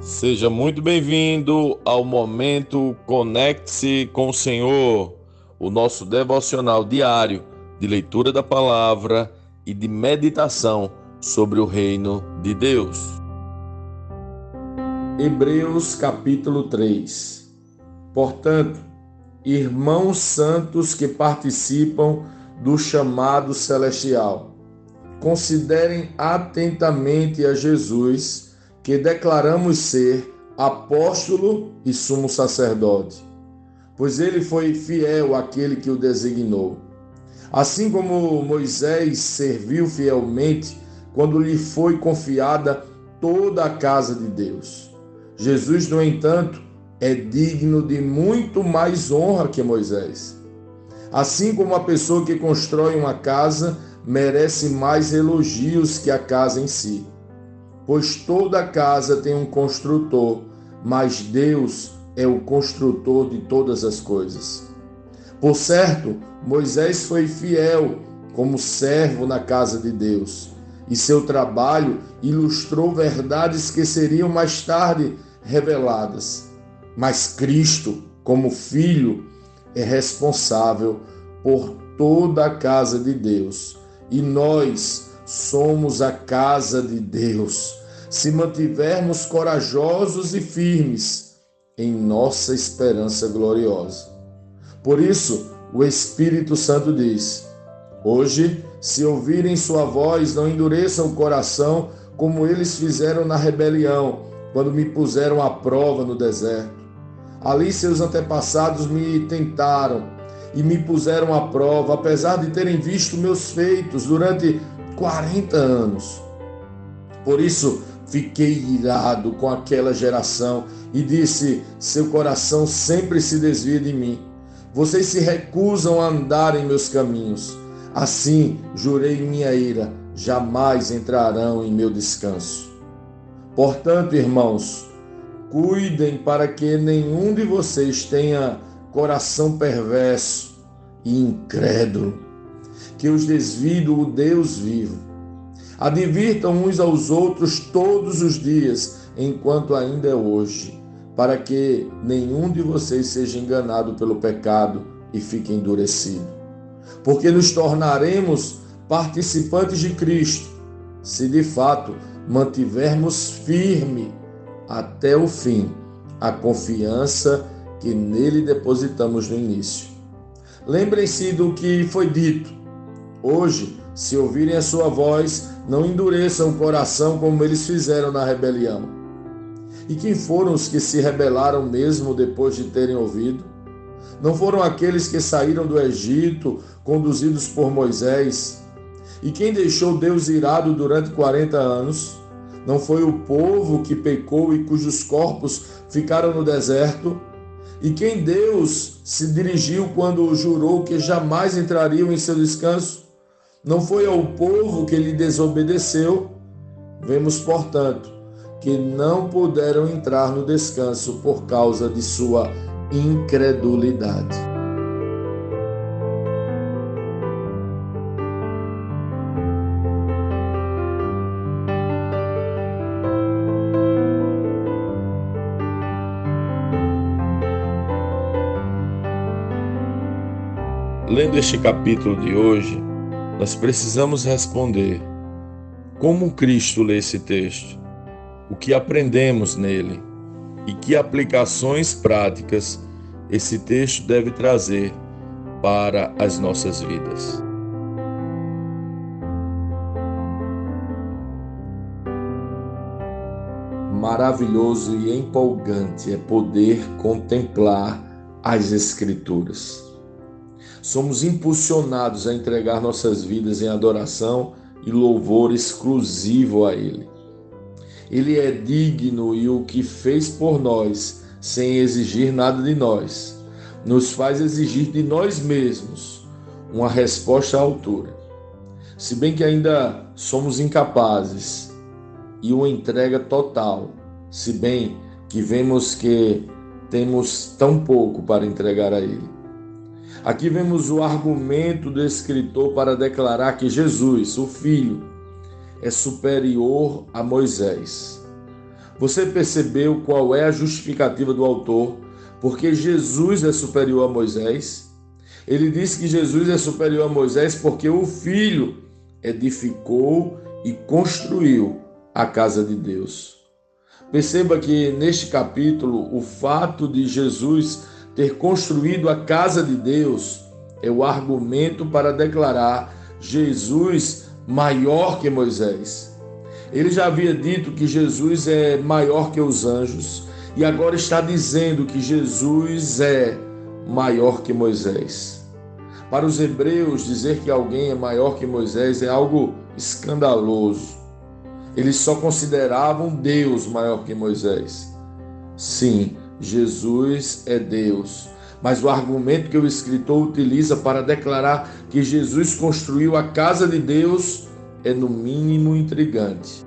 Seja muito bem-vindo ao momento Conecte-se com o Senhor, o nosso devocional diário de leitura da palavra e de meditação sobre o reino de Deus. Hebreus capítulo 3. Portanto, irmãos santos que participam do chamado celestial, considerem atentamente a Jesus que declaramos ser apóstolo e sumo sacerdote, pois ele foi fiel àquele que o designou. Assim como Moisés serviu fielmente quando lhe foi confiada toda a casa de Deus. Jesus, no entanto, é digno de muito mais honra que Moisés. Assim como a pessoa que constrói uma casa merece mais elogios que a casa em si pois toda casa tem um construtor, mas Deus é o construtor de todas as coisas. Por certo, Moisés foi fiel como servo na casa de Deus, e seu trabalho ilustrou verdades que seriam mais tarde reveladas. Mas Cristo, como filho, é responsável por toda a casa de Deus, e nós somos a casa de Deus se mantivermos corajosos e firmes em nossa esperança gloriosa. Por isso, o Espírito Santo diz: Hoje, se ouvirem sua voz, não endureçam o coração como eles fizeram na rebelião, quando me puseram à prova no deserto. Ali seus antepassados me tentaram e me puseram à prova, apesar de terem visto meus feitos durante 40 anos. Por isso, Fiquei irado com aquela geração e disse: Seu coração sempre se desvia de mim. Vocês se recusam a andar em meus caminhos. Assim jurei minha ira: jamais entrarão em meu descanso. Portanto, irmãos, cuidem para que nenhum de vocês tenha coração perverso e incrédulo, que os desvie do Deus vivo Advirtam uns aos outros todos os dias, enquanto ainda é hoje, para que nenhum de vocês seja enganado pelo pecado e fique endurecido. Porque nos tornaremos participantes de Cristo, se de fato mantivermos firme até o fim a confiança que nele depositamos no início. Lembrem-se do que foi dito. Hoje se ouvirem a sua voz, não endureçam o coração como eles fizeram na rebelião. E quem foram os que se rebelaram mesmo depois de terem ouvido? Não foram aqueles que saíram do Egito, conduzidos por Moisés? E quem deixou Deus irado durante 40 anos? Não foi o povo que pecou e cujos corpos ficaram no deserto? E quem Deus se dirigiu quando jurou que jamais entrariam em seu descanso? Não foi ao povo que lhe desobedeceu. Vemos, portanto, que não puderam entrar no descanso por causa de sua incredulidade. Lendo este capítulo de hoje, nós precisamos responder: como Cristo lê esse texto? O que aprendemos nele? E que aplicações práticas esse texto deve trazer para as nossas vidas? Maravilhoso e empolgante é poder contemplar as Escrituras somos impulsionados a entregar nossas vidas em adoração e louvor exclusivo a Ele. Ele é digno e o que fez por nós, sem exigir nada de nós, nos faz exigir de nós mesmos uma resposta à altura. Se bem que ainda somos incapazes e uma entrega total, se bem que vemos que temos tão pouco para entregar a Ele. Aqui vemos o argumento do escritor para declarar que Jesus, o Filho, é superior a Moisés. Você percebeu qual é a justificativa do autor? Porque Jesus é superior a Moisés? Ele diz que Jesus é superior a Moisés porque o filho edificou e construiu a casa de Deus. Perceba que neste capítulo, o fato de Jesus ter construído a casa de Deus é o argumento para declarar Jesus maior que Moisés. Ele já havia dito que Jesus é maior que os anjos e agora está dizendo que Jesus é maior que Moisés. Para os hebreus, dizer que alguém é maior que Moisés é algo escandaloso. Eles só consideravam Deus maior que Moisés. Sim, Jesus é Deus. Mas o argumento que o escritor utiliza para declarar que Jesus construiu a casa de Deus é no mínimo intrigante.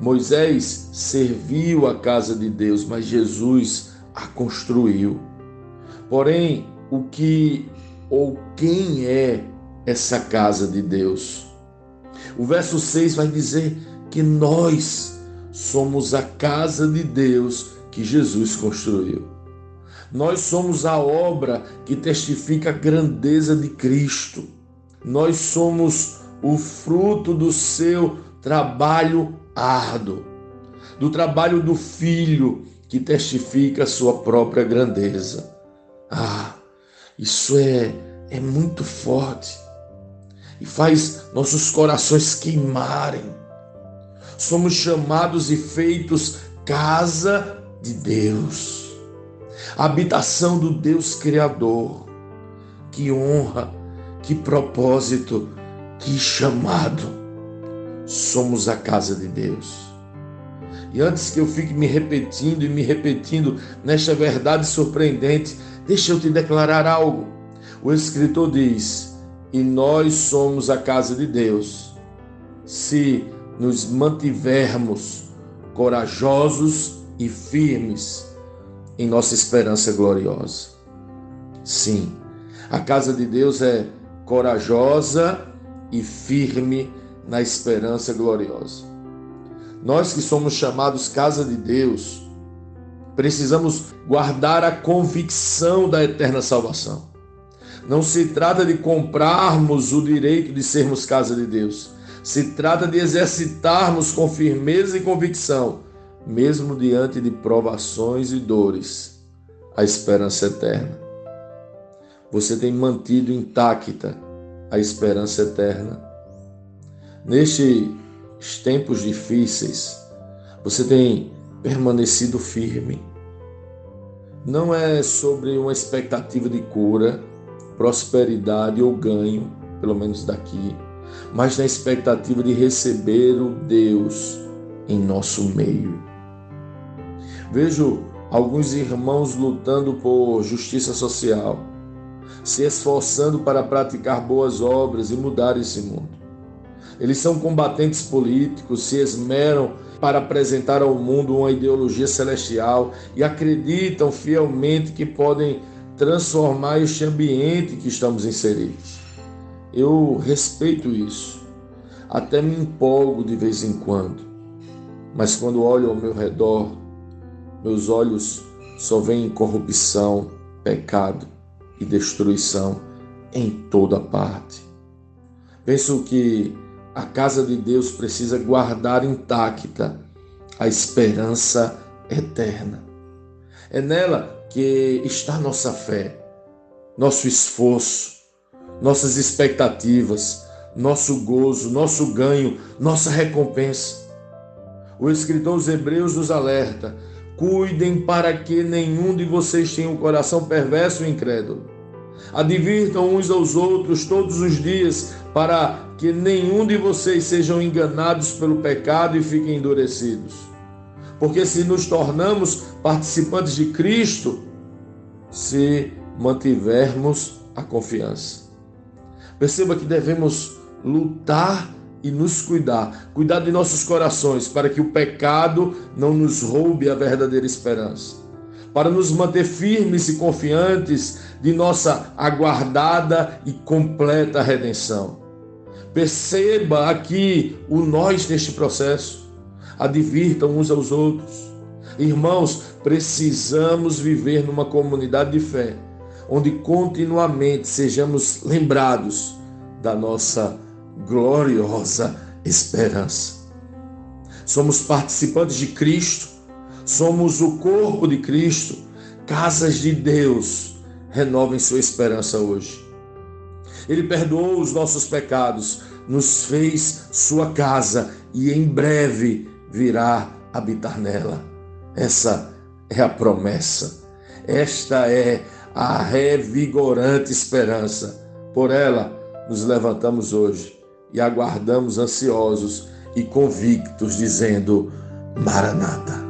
Moisés serviu a casa de Deus, mas Jesus a construiu. Porém, o que ou quem é essa casa de Deus? O verso 6 vai dizer que nós somos a casa de Deus que Jesus construiu. Nós somos a obra que testifica a grandeza de Cristo. Nós somos o fruto do seu trabalho árduo, do trabalho do Filho que testifica a sua própria grandeza. Ah, isso é, é muito forte e faz nossos corações queimarem. Somos chamados e feitos casa de Deus, habitação do Deus Criador. Que honra, que propósito, que chamado. Somos a casa de Deus. E antes que eu fique me repetindo e me repetindo nesta verdade surpreendente, deixa eu te declarar algo. O escritor diz: E nós somos a casa de Deus, se nos mantivermos corajosos e firmes em nossa esperança gloriosa. Sim, a casa de Deus é corajosa e firme na esperança gloriosa. Nós que somos chamados casa de Deus, precisamos guardar a convicção da eterna salvação. Não se trata de comprarmos o direito de sermos casa de Deus. Se trata de exercitarmos com firmeza e convicção mesmo diante de provações e dores, a esperança eterna. Você tem mantido intacta a esperança eterna. Nestes tempos difíceis, você tem permanecido firme. Não é sobre uma expectativa de cura, prosperidade ou ganho, pelo menos daqui, mas na expectativa de receber o Deus em nosso meio. Vejo alguns irmãos lutando por justiça social, se esforçando para praticar boas obras e mudar esse mundo. Eles são combatentes políticos, se esmeram para apresentar ao mundo uma ideologia celestial e acreditam fielmente que podem transformar este ambiente que estamos inseridos. Eu respeito isso, até me empolgo de vez em quando, mas quando olho ao meu redor, meus olhos só veem corrupção, pecado e destruição em toda parte. Penso que a casa de Deus precisa guardar intacta a esperança eterna. É nela que está nossa fé, nosso esforço, nossas expectativas, nosso gozo, nosso ganho, nossa recompensa. O escritor aos Hebreus nos alerta Cuidem para que nenhum de vocês tenha um coração perverso e incrédulo. Advirtam uns aos outros todos os dias, para que nenhum de vocês sejam enganados pelo pecado e fiquem endurecidos. Porque se nos tornamos participantes de Cristo, se mantivermos a confiança. Perceba que devemos lutar e nos cuidar, cuidar de nossos corações, para que o pecado não nos roube a verdadeira esperança, para nos manter firmes e confiantes de nossa aguardada e completa redenção. Perceba aqui o nós neste processo, advirtam uns aos outros, Irmãos, precisamos viver numa comunidade de fé, onde continuamente sejamos lembrados da nossa gloriosa esperança. Somos participantes de Cristo, somos o corpo de Cristo, casas de Deus. Renovem sua esperança hoje. Ele perdoou os nossos pecados, nos fez sua casa e em breve virá habitar nela. Essa é a promessa. Esta é a revigorante esperança. Por ela nos levantamos hoje e aguardamos ansiosos e convictos, dizendo: Maranata.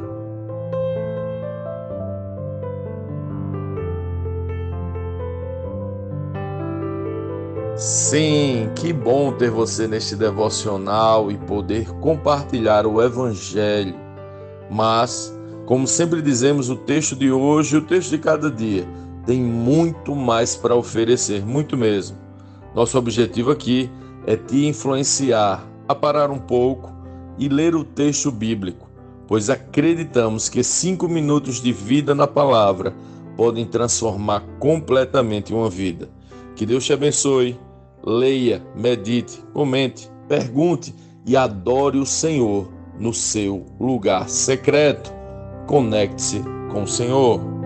Sim, que bom ter você neste devocional e poder compartilhar o Evangelho. Mas, como sempre dizemos, o texto de hoje e o texto de cada dia tem muito mais para oferecer, muito mesmo. Nosso objetivo aqui é te influenciar a parar um pouco e ler o texto bíblico, pois acreditamos que cinco minutos de vida na palavra podem transformar completamente uma vida. Que Deus te abençoe leia, medite, comente, pergunte e adore o Senhor no seu lugar secreto. Conecte-se com o Senhor.